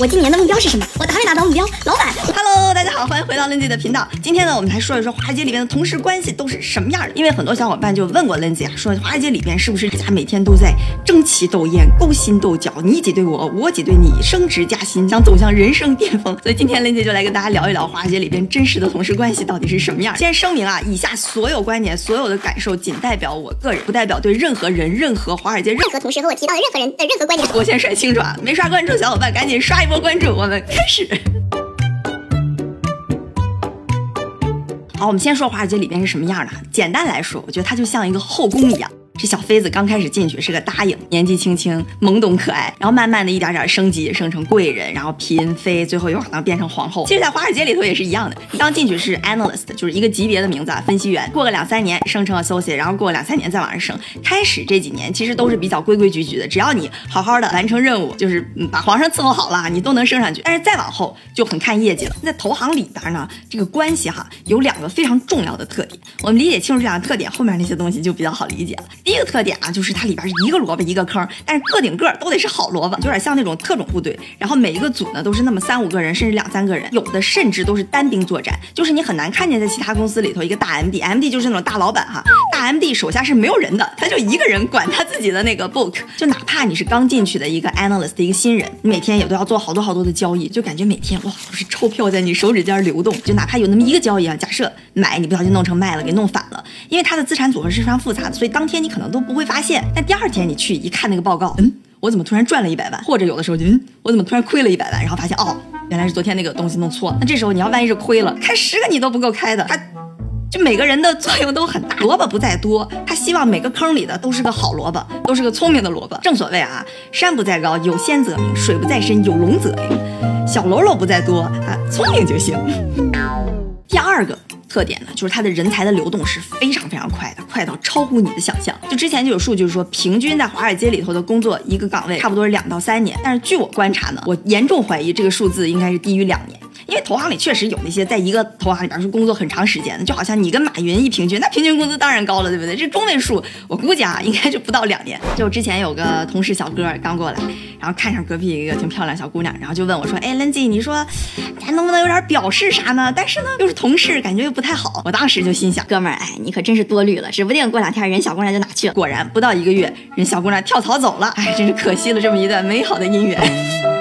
我今年的目标是什么？我还没达到目标，老板。Hello，大家好，欢迎回到 Lindsay 的频道。今天呢，我们来说一说华尔街里面的同事关系都是什么样的。因为很多小伙伴就问过 Lindsay 啊，说华尔街里边是不是大家每天都在争奇斗艳、勾心斗角，你挤兑我，我挤兑你，升职加薪，想走向人生巅峰。所以今天 Lindsay 就来跟大家聊一聊华尔街里边真实的同事关系到底是什么样。先声明啊，以下所有观点、所有的感受仅代表我个人，不代表对任何人、任何华尔街任任何同事和我提到的任何人的任何观点。我先甩清楚啊，没刷关注小伙伴赶紧刷一波关注，我们开始。好，我们先说华尔街里面是什么样的。简单来说，我觉得它就像一个后宫一样。这小妃子刚开始进去是个答应，年纪轻轻，懵懂可爱，然后慢慢的一点点升级，升成贵人，然后嫔妃，最后有可能变成皇后。其实，在华尔街里头也是一样的，刚进去是 analyst，就是一个级别的名字啊，分析员。过个两三年升成 associate，然后过个两三年再往上升。开始这几年其实都是比较规规矩矩的，只要你好好的完成任务，就是把皇上伺候好了，你都能升上去。但是再往后就很看业绩了。在投行里边呢，这个关系哈有两个非常重要的特点，我们理解清楚这两个特点，后面那些东西就比较好理解了。第一个特点啊，就是它里边是一个萝卜一个坑，但是个顶个都得是好萝卜，有点像那种特种部队。然后每一个组呢都是那么三五个人，甚至两三个人，有的甚至都是单兵作战，就是你很难看见在其他公司里头一个大 MD，MD 就是那种大老板哈，大 MD 手下是没有人的，他就一个人管他自己的那个 book。就哪怕你是刚进去的一个 analyst 的一个新人，你每天也都要做好多好多的交易，就感觉每天哇都是钞票在你手指尖流动。就哪怕有那么一个交易啊，假设买你不小心弄成卖了，给弄反了，因为它的资产组合是非常复杂的，所以当天你可能都不会发现。但第二天你去一看那个报告，嗯，我怎么突然赚了一百万？或者有的时候就，嗯，我怎么突然亏了一百万？然后发现哦，原来是昨天那个东西弄错了。那这时候你要万一是亏了，开十个你都不够开的。他，就每个人的作用都很大。萝卜不在多，他希望每个坑里的都是个好萝卜，都是个聪明的萝卜。正所谓啊，山不在高，有仙则名；水不在深，有龙则灵。小喽啰不在多啊，聪明就行。第二个。特点呢，就是它的人才的流动是非常非常快的，快到超乎你的想象。就之前就有数据说，平均在华尔街里头的工作一个岗位差不多是两到三年，但是据我观察呢，我严重怀疑这个数字应该是低于两年。因为投行里确实有那些在一个投行里边是工作很长时间的，就好像你跟马云一平均，那平均工资当然高了，对不对？这中位数我估计啊，应该就不到两年。就之前有个同事小哥刚过来，然后看上隔壁一个挺漂亮小姑娘，然后就问我说：“哎，Lindsay，你说咱能不能有点表示啥呢？但是呢，又是同事，感觉又不太好。”我当时就心想，哥们儿，哎，你可真是多虑了，指不定过两天人小姑娘就哪去了。果然不到一个月，人小姑娘跳槽走了，哎，真是可惜了这么一段美好的姻缘。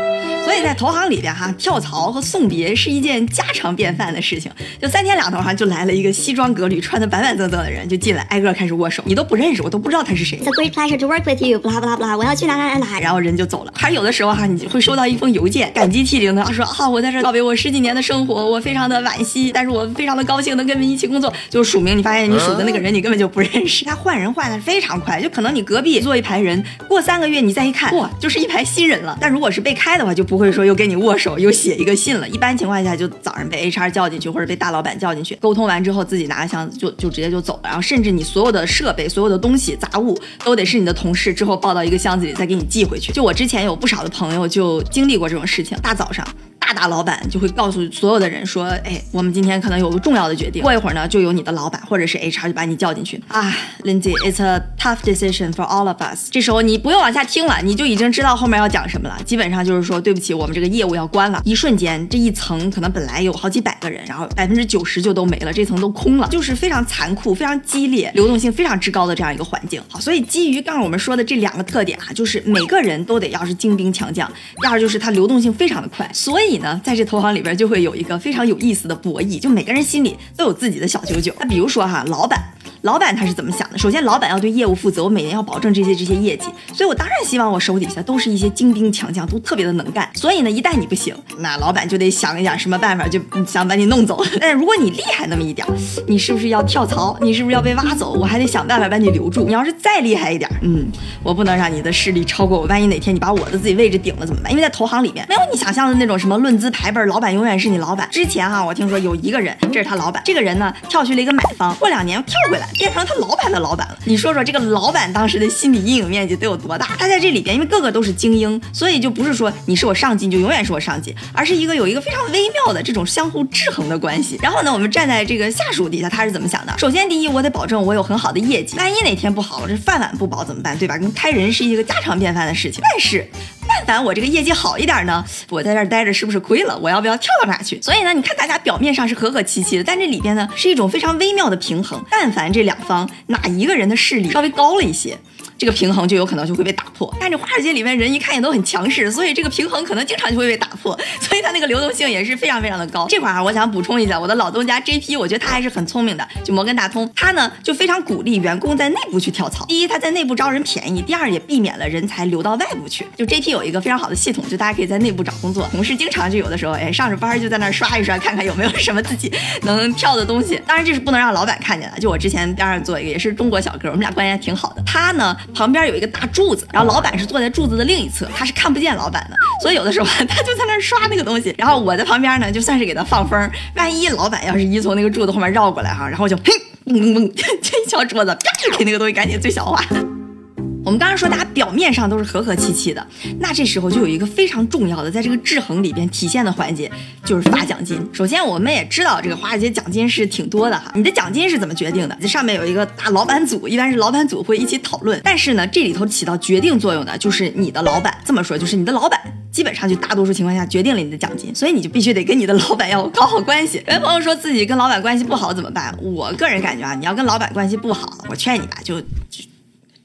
所以在投行里边哈，跳槽和送别是一件家常便饭的事情。就三天两头哈，就来了一个西装革履、穿的板板正正的人，就进来挨个开始握手，你都不认识，我都不知道他是谁。It's a great pleasure to work with you，不啦不啦不啦，我要去哪哪哪哪，然后人就走了。还有的时候哈，你会收到一封邮件，感激涕零的说啊，我在这告别我十几年的生活，我非常的惋惜，但是我非常的高兴能跟你们一起工作。就署名，你发现你署的那个人你根本就不认识。他换人换的非常快，就可能你隔壁坐一排人，过三个月你再一看，哇，就是一排新人了。但如果是被开的话，就不会说又跟你握。手又写一个信了，一般情况下就早上被 HR 叫进去，或者被大老板叫进去，沟通完之后自己拿个箱子就就直接就走了，然后甚至你所有的设备、所有的东西、杂物都得是你的同事之后抱到一个箱子里再给你寄回去。就我之前有不少的朋友就经历过这种事情，大早上。大大老板就会告诉所有的人说：“哎，我们今天可能有个重要的决定。过一会儿呢，就有你的老板或者是 HR 就把你叫进去啊，Lindsay，it's a tough decision for all of us。这时候你不用往下听了，你就已经知道后面要讲什么了。基本上就是说，对不起，我们这个业务要关了。一瞬间，这一层可能本来有好几百个人，然后百分之九十就都没了，这层都空了，就是非常残酷、非常激烈、流动性非常之高的这样一个环境。好，所以基于刚刚我们说的这两个特点啊，就是每个人都得要是精兵强将，第二就是它流动性非常的快。所以呢，在这投行里。边就会有一个非常有意思的博弈，就每个人心里都有自己的小九九。那比如说哈，老板。老板他是怎么想的？首先，老板要对业务负责，我每年要保证这些这些业绩，所以我当然希望我手底下都是一些精兵强将，都特别的能干。所以呢，一旦你不行，那老板就得想一想什么办法，就想把你弄走。但是如果你厉害那么一点，你是不是要跳槽？你是不是要被挖走？我还得想办法把你留住。你要是再厉害一点，嗯，我不能让你的势力超过我。万一哪天你把我的自己位置顶了怎么办？因为在投行里面没有你想象的那种什么论论资排辈，老板永远是你老板。之前哈，我听说有一个人，这是他老板，这个人呢跳去了一个买方，过两年又跳回来变成他老板。的老板了，你说说这个老板当时的心理阴影面积得有多大？他在这里边，因为个个都是精英，所以就不是说你是我上级你就永远是我上级，而是一个有一个非常微妙的这种相互制衡的关系。然后呢，我们站在这个下属底下，他是怎么想的？首先，第一，我得保证我有很好的业绩，万一哪天不好，我这饭碗不保怎么办？对吧？跟开人是一个家常便饭的事情。但是。但凡我这个业绩好一点呢，我在这儿待着是不是亏了？我要不要跳到哪去？所以呢，你看大家表面上是和和气气的，但这里边呢是一种非常微妙的平衡。但凡这两方哪一个人的势力稍微高了一些。这个平衡就有可能就会被打破。但是华尔街里面人一看也都很强势，所以这个平衡可能经常就会被打破，所以它那个流动性也是非常非常的高。这块啊，我想补充一下，我的老东家 JP，我觉得他还是很聪明的。就摩根大通，他呢就非常鼓励员工在内部去跳槽。第一，他在内部招人便宜；第二，也避免了人才流到外部去。就 JP 有一个非常好的系统，就大家可以在内部找工作。同事经常就有的时候，哎，上着班就在那刷一刷，看看有没有什么自己能跳的东西。当然这是不能让老板看见的。就我之前边上做一个，也是中国小哥，我们俩关系还挺好的。他呢旁边有一个大。柱子，然后老板是坐在柱子的另一侧，他是看不见老板的，所以有的时候他就在那刷那个东西，然后我在旁边呢，就算是给他放风，万一老板要是一从那个柱子后面绕过来哈，然后就砰嘣嘣嘣，这一敲桌子，啪给那个东西赶紧最小化。我们刚刚说大家表面上都是和和气气的，那这时候就有一个非常重要的在这个制衡里边体现的环节，就是发奖金。首先我们也知道这个华尔街奖金是挺多的哈，你的奖金是怎么决定的？这上面有一个大老板组，一般是老板组会一起讨论。但是呢，这里头起到决定作用的就是你的老板。这么说就是你的老板基本上就大多数情况下决定了你的奖金，所以你就必须得跟你的老板要搞好关系。有朋友说自己跟老板关系不好怎么办？我个人感觉啊，你要跟老板关系不好，我劝你吧，就就。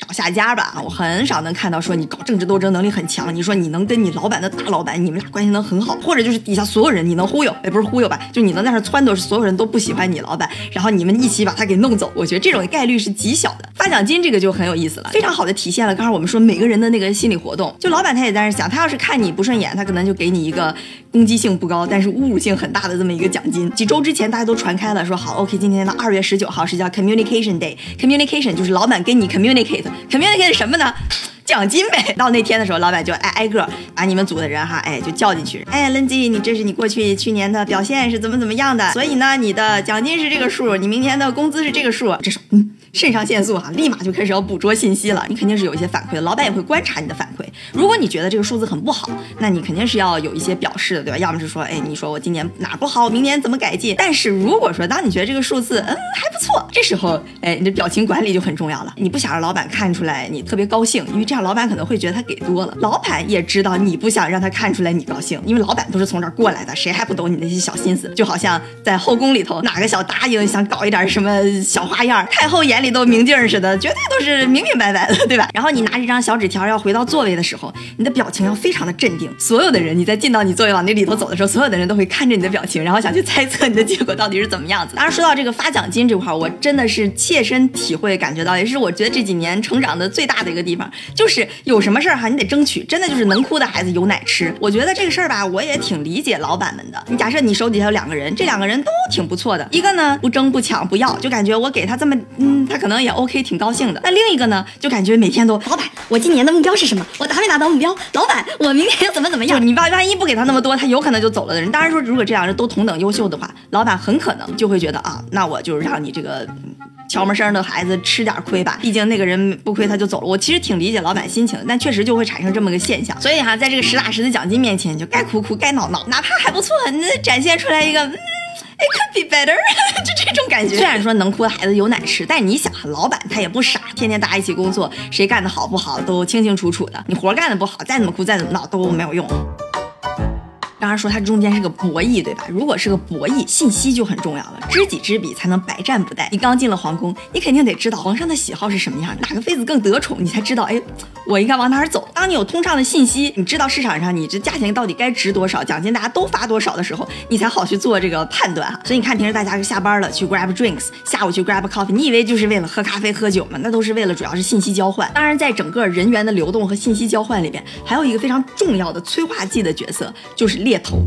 找下家吧，我很少能看到说你搞政治斗争能力很强，你说你能跟你老板的大老板，你们俩关系能很好，或者就是底下所有人你能忽悠，也不是忽悠吧，就你能在那撺掇所有人都不喜欢你老板，然后你们一起把他给弄走，我觉得这种概率是极小的。发奖金这个就很有意思了，非常好的体现了刚才我们说每个人的那个心理活动。就老板他也在那想，他要是看你不顺眼，他可能就给你一个攻击性不高，但是侮辱性很大的这么一个奖金。几周之前大家都传开了，说好，OK，今天的二月十九号是叫 Communication Day，Communication 就是老板跟你肯定那些什么？呢？奖金呗。到那天的时候，老板就挨挨个把你们组的人哈，哎，就叫进去。哎，Lindsay，你这是你过去去年的表现是怎么怎么样的？所以呢，你的奖金是这个数，你明天的工资是这个数。这是嗯。肾上腺素哈，立马就开始要捕捉信息了。你肯定是有一些反馈的，老板也会观察你的反馈。如果你觉得这个数字很不好，那你肯定是要有一些表示的，对吧？要么是说，哎，你说我今年哪不好，明年怎么改进？但是如果说当你觉得这个数字嗯还不错，这时候，哎，你的表情管理就很重要了。你不想让老板看出来你特别高兴，因为这样老板可能会觉得他给多了。老板也知道你不想让他看出来你高兴，因为老板都是从这儿过来的，谁还不懂你那些小心思？就好像在后宫里头，哪个小答应想搞一点什么小花样，太后眼里里都明镜似的。绝对都是明明白白的，对吧？然后你拿这张小纸条要回到座位的时候，你的表情要非常的镇定。所有的人，你在进到你座位往那里头走的时候，所有的人都会看着你的表情，然后想去猜测你的结果到底是怎么样子。当然，说到这个发奖金这块，我真的是切身体会感觉到，也是我觉得这几年成长的最大的一个地方，就是有什么事儿哈，你得争取，真的就是能哭的孩子有奶吃。我觉得这个事儿吧，我也挺理解老板们的。你假设你手底下有两个人，这两个人都挺不错的，一个呢不争不抢不要，就感觉我给他这么，嗯，他可能也 OK 挺。高兴的，那另一个呢，就感觉每天都，老板，我今年的目标是什么？我达没达到目标？老板，我明年要怎么怎么样？你万万一不给他那么多，他有可能就走了的人。当然说，如果这两人都同等优秀的话，老板很可能就会觉得啊，那我就让你这个悄门声的孩子吃点亏吧。毕竟那个人不亏他就走了。我其实挺理解老板心情，但确实就会产生这么个现象。所以哈，在这个实打实的奖金面前，就该哭哭，该闹闹，哪怕还不错，那展现出来一个嗯。It could be better，就这种感觉。虽然说能哭的孩子有奶吃，但你想，老板他也不傻，天天大家一起工作，谁干的好不好都清清楚楚的。你活干的不好，再怎么哭，再怎么闹都没有用。当然说它中间是个博弈，对吧？如果是个博弈，信息就很重要了。知己知彼，才能百战不殆。你刚进了皇宫，你肯定得知道皇上的喜好是什么样，哪个妃子更得宠，你才知道，哎，我应该往哪儿走。当你有通畅的信息，你知道市场上你这价钱到底该值多少，奖金大家都发多少的时候，你才好去做这个判断哈。所以你看，平时大家下班了去 grab drinks，下午去 grab coffee，你以为就是为了喝咖啡喝酒吗？那都是为了主要是信息交换。当然，在整个人员的流动和信息交换里边，还有一个非常重要的催化剂的角色，就是猎头。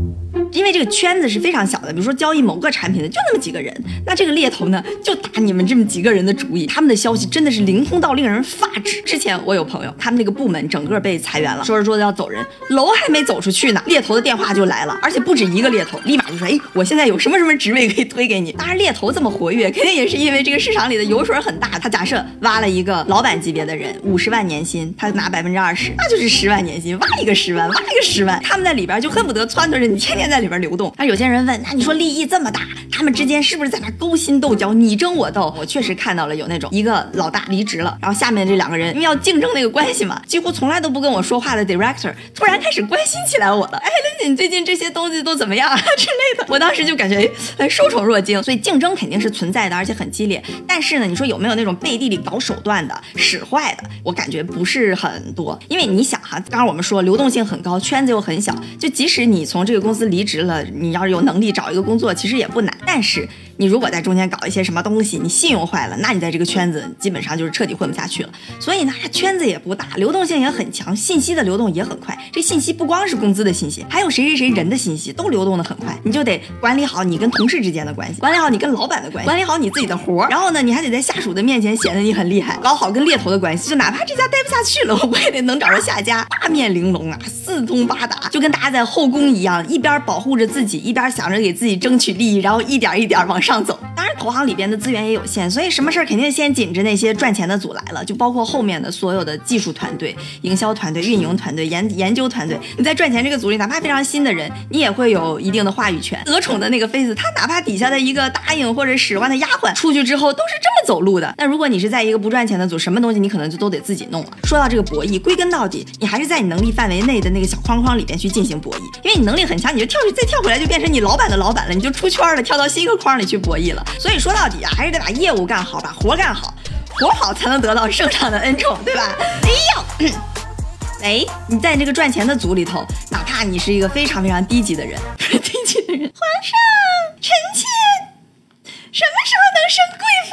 因为这个圈子是非常小的，比如说交易某个产品的就那么几个人，那这个猎头呢就打你们这么几个人的主意，他们的消息真的是灵通到令人发指。之前我有朋友，他们那个部门整个被裁员了，说着说着要走人，楼还没走出去呢，猎头的电话就来了，而且不止一个猎头，立马就说，哎，我现在有什么什么职位可以推给你。当然，猎头这么活跃，肯定也是因为这个市场里的油水很大。他假设挖了一个老板级别的人，五十万年薪，他拿百分之二十，那就是十万年薪，挖一个十万，挖一个十万，他们在里边就恨不得撺掇着你天天在。在里边流动。那有些人问，那你说利益这么大，他们之间是不是在那勾心斗角，你争我斗？我确实看到了有那种一个老大离职了，然后下面这两个人因为要竞争那个关系嘛，几乎从来都不跟我说话的 director 突然开始关心起来我了。哎，林姐，你最近这些东西都怎么样啊之类的？我当时就感觉哎，受宠若惊。所以竞争肯定是存在的，而且很激烈。但是呢，你说有没有那种背地里搞手段的、使坏的？我感觉不是很多。因为你想哈，刚刚我们说流动性很高，圈子又很小，就即使你从这个公司离职了，你要是有能力找一个工作，其实也不难。但是你如果在中间搞一些什么东西，你信用坏了，那你在这个圈子基本上就是彻底混不下去了。所以呢，圈子也不大，流动性也很强，信息的流动也很快。这信息不光是工资的信息，还有谁谁谁人的信息都流动的很快。你就得管理好你跟同事之间的关系，管理好你跟老板的关系，管理好你自己的活儿。然后呢，你还得在下属的面前显得你很厉害，搞好跟猎头的关系。就哪怕这家待不下去了，我也得能找着下家。八面玲珑啊，四通八达，就跟大家在后宫一样，一边保护着自己，一边想着给自己争取利益，然后一一点一点往上走。当然，投行里边的资源也有限，所以什么事儿肯定先紧着那些赚钱的组来了，就包括后面的所有的技术团队、营销团队、运营团队、研研究团队。你在赚钱这个组里，哪怕非常新的人，你也会有一定的话语权。得宠的那个妃子，她哪怕底下的一个答应或者使唤的丫鬟出去之后，都是这么走路的。那如果你是在一个不赚钱的组，什么东西你可能就都得自己弄了。说到这个博弈，归根到底，你还是在你能力范围内的那个小框框里边去进行博弈，因为你能力很强，你就跳去再跳回来就变成你老板的老板了，你就出圈了，跳到新一个框里去博弈了。所以说到底啊，还是得把业务干好，把活干好，活好才能得到圣上的恩宠，对吧？哎呦，哎，你在这个赚钱的组里头，哪怕你是一个非常非常低级的人，低级的人，皇上，臣妾什么时候能升贵妃？